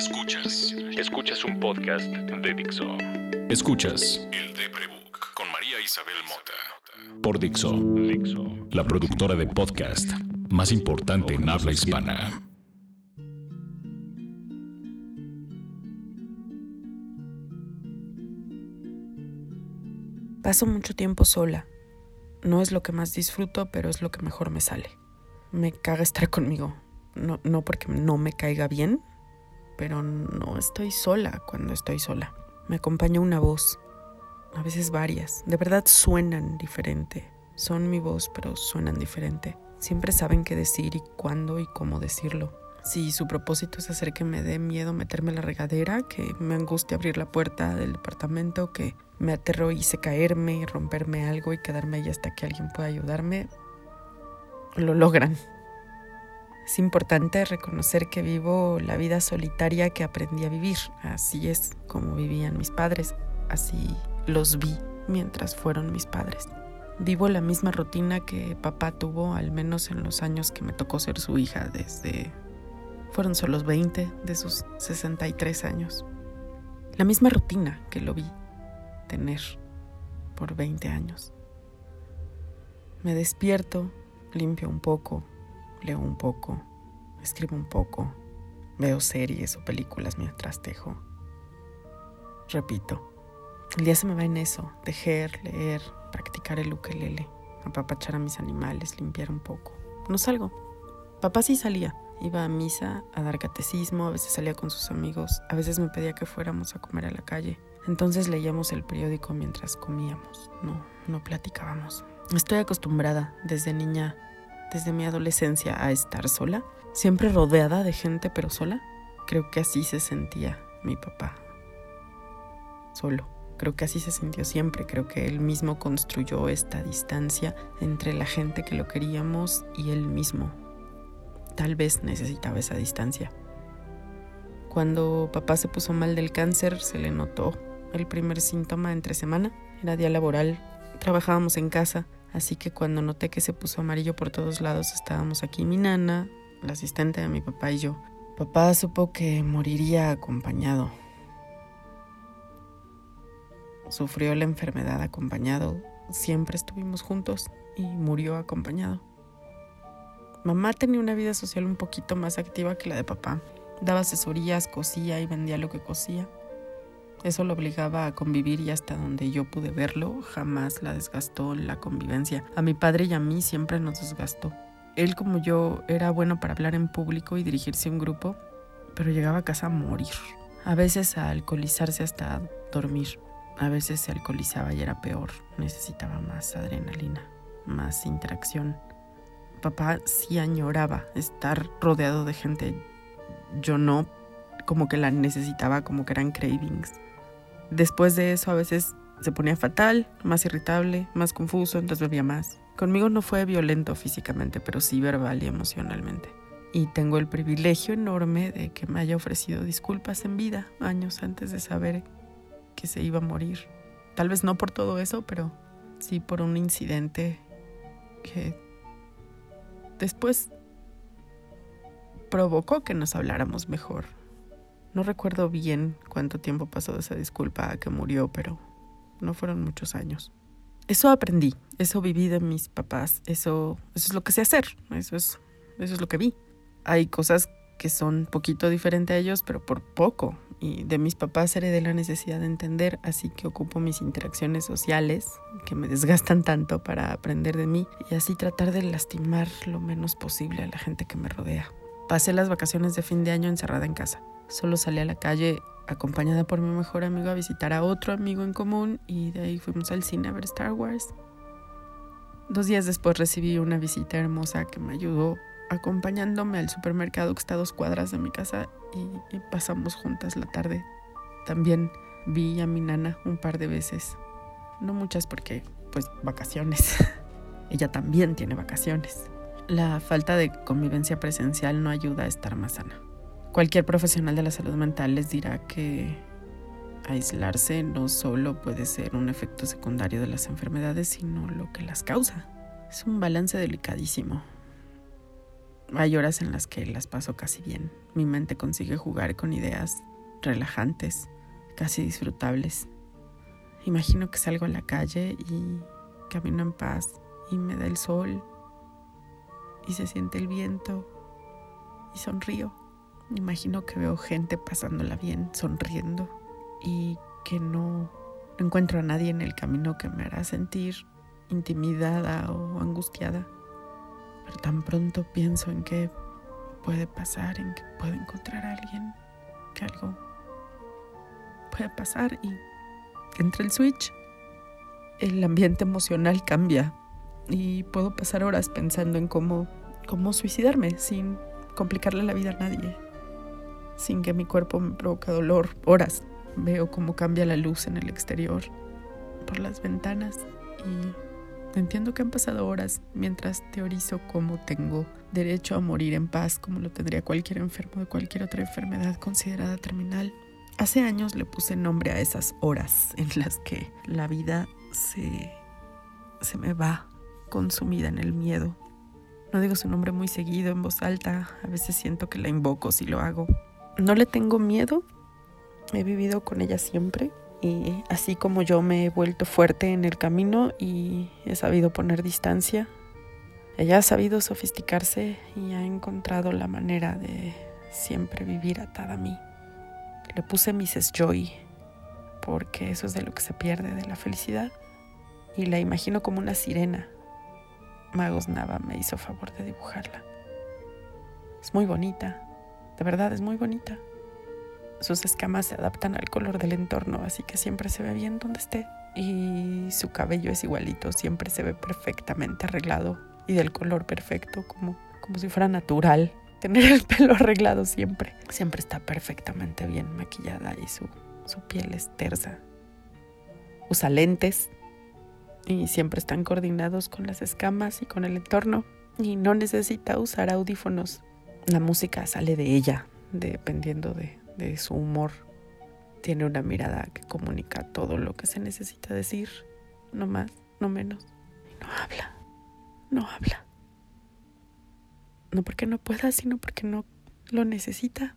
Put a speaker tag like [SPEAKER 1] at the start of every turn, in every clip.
[SPEAKER 1] Escuchas. Escuchas un podcast de Dixo. Escuchas El Deprebook con María Isabel Mota. Por Dixo. Dixo. La productora de podcast más importante en habla hispana.
[SPEAKER 2] Paso mucho tiempo sola. No es lo que más disfruto, pero es lo que mejor me sale. Me caga estar conmigo. No, no porque no me caiga bien, pero no estoy sola cuando estoy sola. Me acompaña una voz, a veces varias. De verdad suenan diferente. Son mi voz, pero suenan diferente. Siempre saben qué decir y cuándo y cómo decirlo. Si su propósito es hacer que me dé miedo meterme en la regadera, que me angustie abrir la puerta del departamento, que me aterrorice caerme y romperme algo y quedarme ahí hasta que alguien pueda ayudarme, lo logran. Es importante reconocer que vivo la vida solitaria que aprendí a vivir. Así es como vivían mis padres. Así los vi mientras fueron mis padres. Vivo la misma rutina que papá tuvo, al menos en los años que me tocó ser su hija, desde... Fueron solo los 20 de sus 63 años. La misma rutina que lo vi tener por 20 años. Me despierto, limpio un poco, leo un poco, escribo un poco, veo series o películas mientras tejo. Repito, el día se me va en eso, tejer, leer, practicar el ukelele, apapachar a mis animales, limpiar un poco. No salgo. Papá sí salía. Iba a misa, a dar catecismo, a veces salía con sus amigos, a veces me pedía que fuéramos a comer a la calle. Entonces leíamos el periódico mientras comíamos, no, no platicábamos. Estoy acostumbrada desde niña desde mi adolescencia a estar sola, siempre rodeada de gente pero sola. Creo que así se sentía mi papá. Solo. Creo que así se sintió siempre. Creo que él mismo construyó esta distancia entre la gente que lo queríamos y él mismo. Tal vez necesitaba esa distancia. Cuando papá se puso mal del cáncer, se le notó el primer síntoma entre semana. Era día laboral, trabajábamos en casa Así que cuando noté que se puso amarillo por todos lados, estábamos aquí mi nana, la asistente de mi papá y yo. Papá supo que moriría acompañado. Sufrió la enfermedad acompañado. Siempre estuvimos juntos y murió acompañado. Mamá tenía una vida social un poquito más activa que la de papá. Daba asesorías, cosía y vendía lo que cosía. Eso lo obligaba a convivir y hasta donde yo pude verlo, jamás la desgastó la convivencia. A mi padre y a mí siempre nos desgastó. Él como yo era bueno para hablar en público y dirigirse a un grupo, pero llegaba a casa a morir. A veces a alcoholizarse hasta dormir. A veces se alcoholizaba y era peor. Necesitaba más adrenalina, más interacción. Papá sí añoraba estar rodeado de gente. Yo no, como que la necesitaba, como que eran cravings. Después de eso a veces se ponía fatal, más irritable, más confuso, entonces bebía más. Conmigo no fue violento físicamente, pero sí verbal y emocionalmente. Y tengo el privilegio enorme de que me haya ofrecido disculpas en vida, años antes de saber que se iba a morir. Tal vez no por todo eso, pero sí por un incidente que después provocó que nos habláramos mejor no recuerdo bien cuánto tiempo pasó de esa disculpa a que murió, pero no fueron muchos años. Eso aprendí, eso viví de mis papás, eso, es lo que sé hacer, eso es, eso es lo que vi. Hay cosas que son poquito diferentes a ellos, pero por poco. Y de mis papás heredé la necesidad de entender, así que ocupo mis interacciones sociales, que me desgastan tanto para aprender de mí, y así tratar de lastimar lo menos posible a la gente que me rodea. Pasé las vacaciones de fin de año encerrada en casa. Solo salí a la calle acompañada por mi mejor amigo a visitar a otro amigo en común y de ahí fuimos al cine a ver Star Wars. Dos días después recibí una visita hermosa que me ayudó acompañándome al supermercado que está a dos cuadras de mi casa y, y pasamos juntas la tarde. También vi a mi nana un par de veces. No muchas porque, pues, vacaciones. Ella también tiene vacaciones. La falta de convivencia presencial no ayuda a estar más sana. Cualquier profesional de la salud mental les dirá que aislarse no solo puede ser un efecto secundario de las enfermedades, sino lo que las causa. Es un balance delicadísimo. Hay horas en las que las paso casi bien. Mi mente consigue jugar con ideas relajantes, casi disfrutables. Imagino que salgo a la calle y camino en paz y me da el sol y se siente el viento y sonrío. Imagino que veo gente pasándola bien, sonriendo y que no, encuentro a nadie en el camino que me hará sentir intimidada o angustiada. Pero tan pronto pienso en que puede pasar, en que puedo encontrar a alguien, que algo puede pasar y entre el switch el ambiente emocional cambia y puedo pasar horas pensando en cómo, cómo suicidarme sin complicarle la vida a nadie, sin que mi cuerpo me provoque dolor. Horas veo cómo cambia la luz en el exterior por las ventanas y entiendo que han pasado horas mientras teorizo cómo tengo derecho a morir en paz como lo tendría cualquier enfermo de cualquier otra enfermedad considerada terminal. Hace años le puse nombre a esas horas en las que la vida se, se me va consumida en el miedo. No digo su nombre muy seguido en voz alta, a veces siento que la invoco si lo hago. No le tengo miedo, he vivido con ella siempre y así como yo me he vuelto fuerte en el camino y he sabido poner distancia, ella ha sabido sofisticarse y ha encontrado la manera de siempre vivir atada a mí. Le puse Mrs. Joy porque eso es de lo que se pierde de la felicidad y la imagino como una sirena. Magos Nava me hizo favor de dibujarla. Es muy bonita, de verdad es muy bonita. Sus escamas se adaptan al color del entorno, así que siempre se ve bien donde esté. Y su cabello es igualito, siempre se ve perfectamente arreglado y del color perfecto, como, como si fuera natural. Tener el pelo arreglado siempre. Siempre está perfectamente bien maquillada y su, su piel es tersa. Usa lentes, y siempre están coordinados con las escamas y con el entorno y no necesita usar audífonos. La música sale de ella, dependiendo de, de su humor. Tiene una mirada que comunica todo lo que se necesita decir, no más, no menos. Y no habla, no habla. No porque no pueda, sino porque no lo necesita.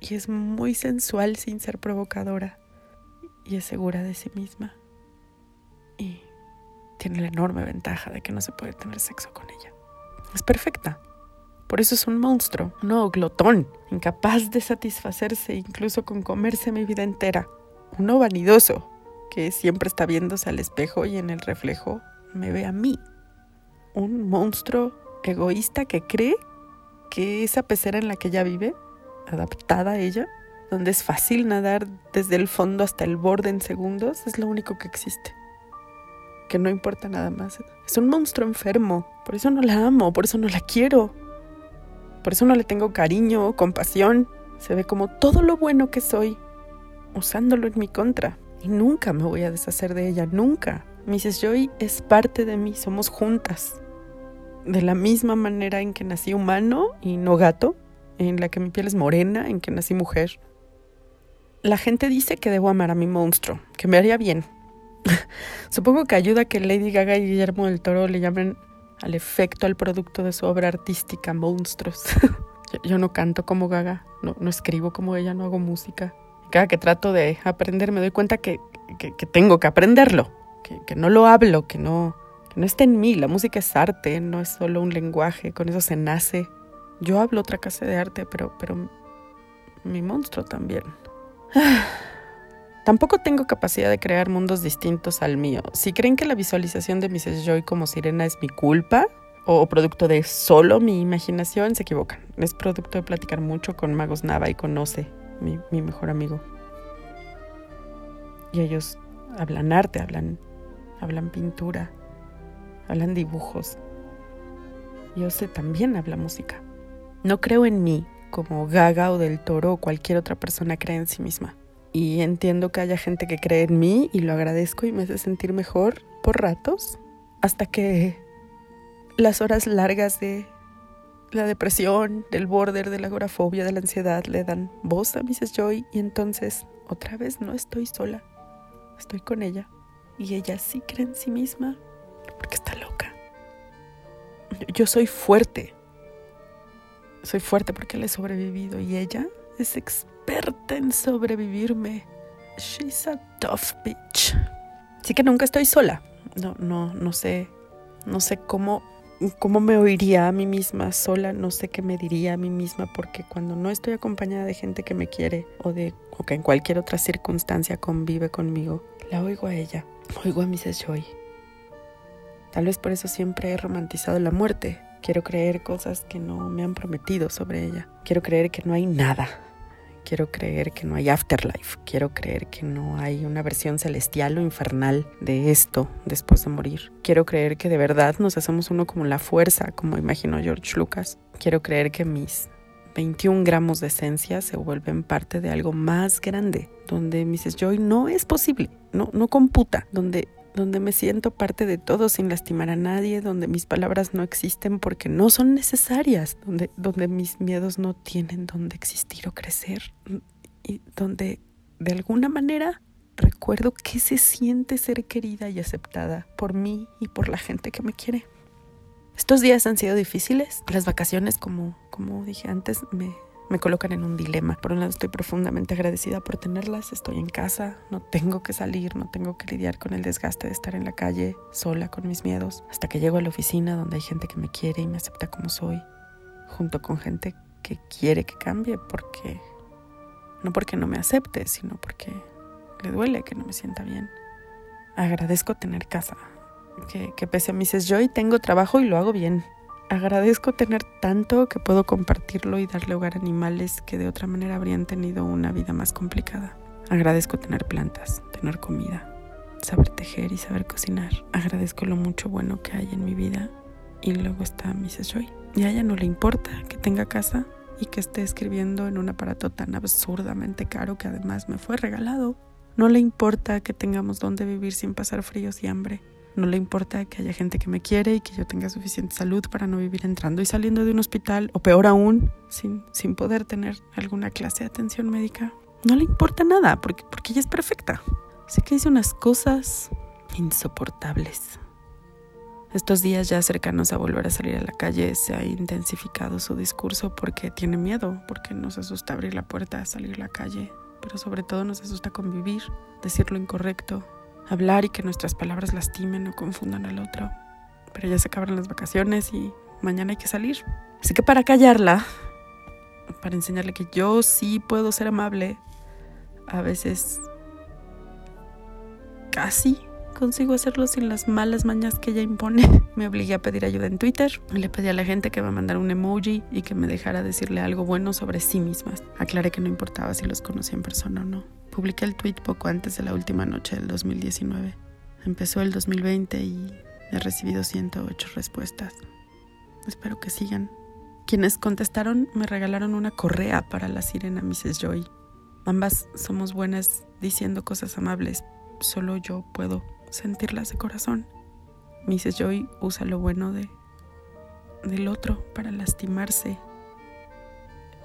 [SPEAKER 2] Y es muy sensual sin ser provocadora. Y es segura de sí misma y tiene la enorme ventaja de que no se puede tener sexo con ella. Es perfecta. Por eso es un monstruo, no glotón, incapaz de satisfacerse incluso con comerse mi vida entera. Uno vanidoso, que siempre está viéndose al espejo y en el reflejo me ve a mí. Un monstruo egoísta que cree que esa pecera en la que ella vive, adaptada a ella, donde es fácil nadar desde el fondo hasta el borde en segundos, es lo único que existe que no importa nada más. Es un monstruo enfermo, por eso no la amo, por eso no la quiero, por eso no le tengo cariño compasión. Se ve como todo lo bueno que soy, usándolo en mi contra. Y nunca me voy a deshacer de ella, nunca. Mrs. Joy es parte de mí, somos juntas. De la misma manera en que nací humano y no gato, en la que mi piel es morena, en que nací mujer. La gente dice que debo amar a mi monstruo, que me haría bien, Supongo que ayuda que Lady Gaga y Guillermo del Toro le llamen al efecto al producto de su obra artística monstruos. yo, no canto como Gaga, no, no, escribo como ella, no hago música. Cada que trato de aprender me doy cuenta que, que, tengo que aprenderlo, que, que, no lo hablo, que no, que no está en mí. La música es arte, no es solo un lenguaje, con eso se nace. Yo hablo otra clase de arte, pero, pero mi monstruo también. Tampoco tengo capacidad de crear mundos distintos al mío. Si creen que la visualización de Mrs. Joy como sirena es mi culpa o producto de solo mi imaginación, se equivocan. Es producto de platicar mucho con Magos Nava y conoce mi, mi mejor amigo. Y ellos hablan arte, hablan, hablan pintura, hablan dibujos. Yo sé también habla música. No creo en mí como Gaga o del Toro o cualquier otra persona cree en sí misma y entiendo que haya gente que cree en mí y lo agradezco y me hace sentir mejor por ratos, hasta que las horas largas de la depresión, del border, de la agorafobia, de la ansiedad le dan voz a Mrs. Joy y entonces otra vez no estoy sola, estoy con ella y ella sí cree en sí misma porque está loca. Yo soy fuerte, soy fuerte porque le he sobrevivido y ella es experta en sobrevivirme. She's a tough bitch. Así que nunca estoy sola. No, no, no sé, no sé cómo, cómo me oiría a mí misma sola, no sé qué me diría a mí misma, porque cuando no estoy acompañada de gente que me quiere o de o que en cualquier otra circunstancia convive conmigo, la oigo a ella, oigo a Mrs. Joy. Tal vez por eso siempre he romantizado la muerte. Quiero creer cosas que no me han prometido sobre ella. Quiero creer que no hay nada. Quiero creer que no hay afterlife. Quiero creer que no hay una versión celestial o infernal de esto después de morir. Quiero creer que de verdad nos hacemos uno como la fuerza, como imaginó George Lucas. Quiero creer que mis 21 gramos de esencia se vuelven parte de algo más grande, donde Mrs. Joy no es posible, no, no computa, donde donde me siento parte de todo sin lastimar a nadie, donde mis palabras no existen porque no son necesarias, donde, donde mis miedos no tienen donde existir o crecer, y donde de alguna manera recuerdo que se siente ser querida y aceptada por mí y por la gente que me quiere. Estos días han sido difíciles, las vacaciones, como, como dije antes, me, me colocan en un dilema. Por un lado estoy profundamente agradecida por tenerlas, estoy en casa, no tengo que salir, no tengo que lidiar con el desgaste de estar en la calle sola con mis miedos, hasta que llego a la oficina donde hay gente que me quiere y me acepta como soy, junto con gente que quiere que cambie porque no porque no me acepte, sino porque le duele que no me sienta bien. Agradezco tener casa, que, pese a mis Joy tengo trabajo y lo hago bien. Agradezco tener tanto que puedo compartirlo y darle hogar a animales que de otra manera habrían tenido una vida más complicada. Agradezco tener plantas, tener comida, saber tejer y saber cocinar. Agradezco lo mucho bueno que hay en mi vida. Y luego está Mrs. Joy. Y a ella no le importa que tenga casa y que esté escribiendo en un aparato tan absurdamente caro que además me fue regalado. No le importa que tengamos donde vivir sin pasar fríos y hambre. No le importa que haya gente que me quiere y que yo tenga suficiente salud para no vivir entrando y saliendo de un hospital, o peor aún, sin, sin poder tener alguna clase de atención médica. No le importa nada porque, porque ella es perfecta. Sé que dice unas cosas insoportables. Estos días ya cercanos a volver a salir a la calle se ha intensificado su discurso porque tiene miedo, porque nos asusta abrir la puerta, salir a la calle, pero sobre todo nos asusta convivir, decir lo incorrecto, hablar y que nuestras palabras lastimen o confundan al otro. Pero ya se acaban las vacaciones y mañana hay que salir. Así que para callarla, para enseñarle que yo sí puedo ser amable, a veces casi consigo hacerlo sin las malas mañas que ella impone. Me obligué a pedir ayuda en Twitter. Le pedí a la gente que me mandara un emoji y que me dejara decirle algo bueno sobre sí mismas. Aclaré que no importaba si los conocía en persona o no. Publiqué el tweet poco antes de la última noche del 2019. Empezó el 2020 y he recibido 108 respuestas. Espero que sigan. Quienes contestaron me regalaron una correa para la sirena Mrs. Joy. Ambas somos buenas diciendo cosas amables, solo yo puedo sentirlas de corazón. Mrs. Joy usa lo bueno de del otro para lastimarse,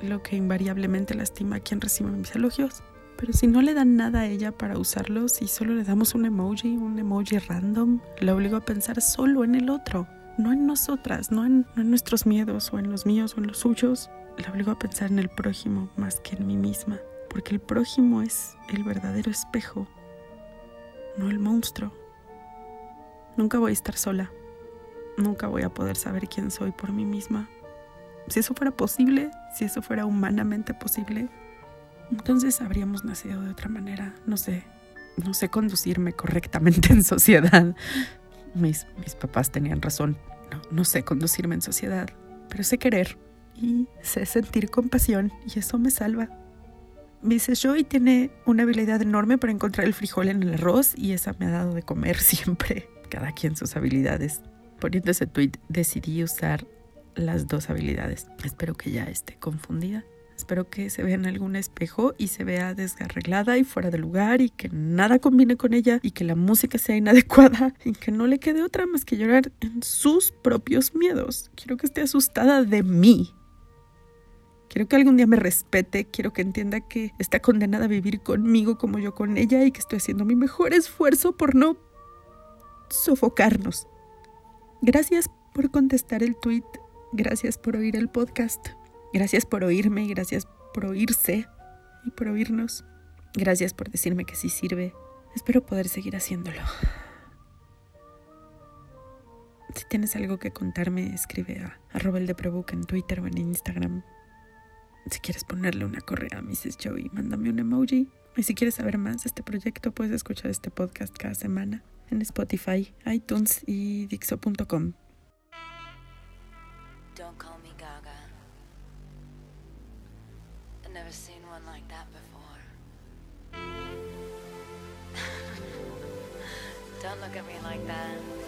[SPEAKER 2] lo que invariablemente lastima a quien recibe mis elogios. Pero si no le dan nada a ella para usarlo, si solo le damos un emoji, un emoji random, la obligo a pensar solo en el otro, no en nosotras, no en, nuestros miedos o en los míos o en los suyos. La obligo a pensar en el prójimo más que en mí misma, porque el prójimo es el verdadero espejo, no el monstruo. Nunca voy a estar sola, nunca voy a poder saber quién soy por mí misma. Si eso fuera posible, si eso fuera humanamente posible, entonces habríamos nacido de otra manera. No sé, no sé conducirme correctamente en sociedad. Mis, mis papás tenían razón. No, sé conducirme en sociedad, pero sé querer y sé sentir compasión y eso me salva. Mrs. Joy tiene una habilidad enorme para encontrar el frijol en el arroz y esa me ha dado de comer siempre. Cada quien sus habilidades. Poniendo ese tweet decidí usar las dos habilidades. Espero que ya esté confundida. Espero que se vea en algún espejo y se vea desarreglada y fuera de lugar y que nada combine con ella y que la música sea inadecuada y que no le quede otra más que llorar en sus propios miedos. Quiero que esté asustada de mí. Quiero que algún día me respete, quiero que entienda que está condenada a vivir conmigo como yo con ella y que estoy haciendo mi mejor esfuerzo por no sofocarnos. Gracias por contestar el tweet, gracias por oír el podcast.
[SPEAKER 1] Gracias por oírme, gracias por oírse y por oírnos. Gracias por decirme que sí sirve. Espero poder seguir haciéndolo. Si tienes algo que contarme, escribe a arroba en Twitter o en Instagram. Si quieres ponerle una correa a Mrs. Joey, mándame un emoji. Y si quieres saber más de este proyecto, puedes escuchar este podcast cada semana en Spotify, iTunes y Dixo.com. look at me like that.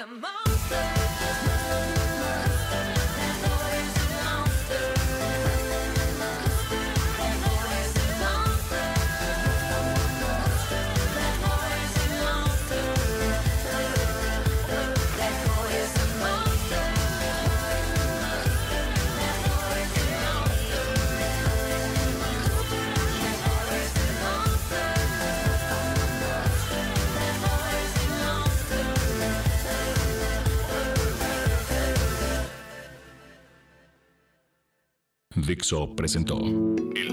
[SPEAKER 3] some more. Dixo presentó. El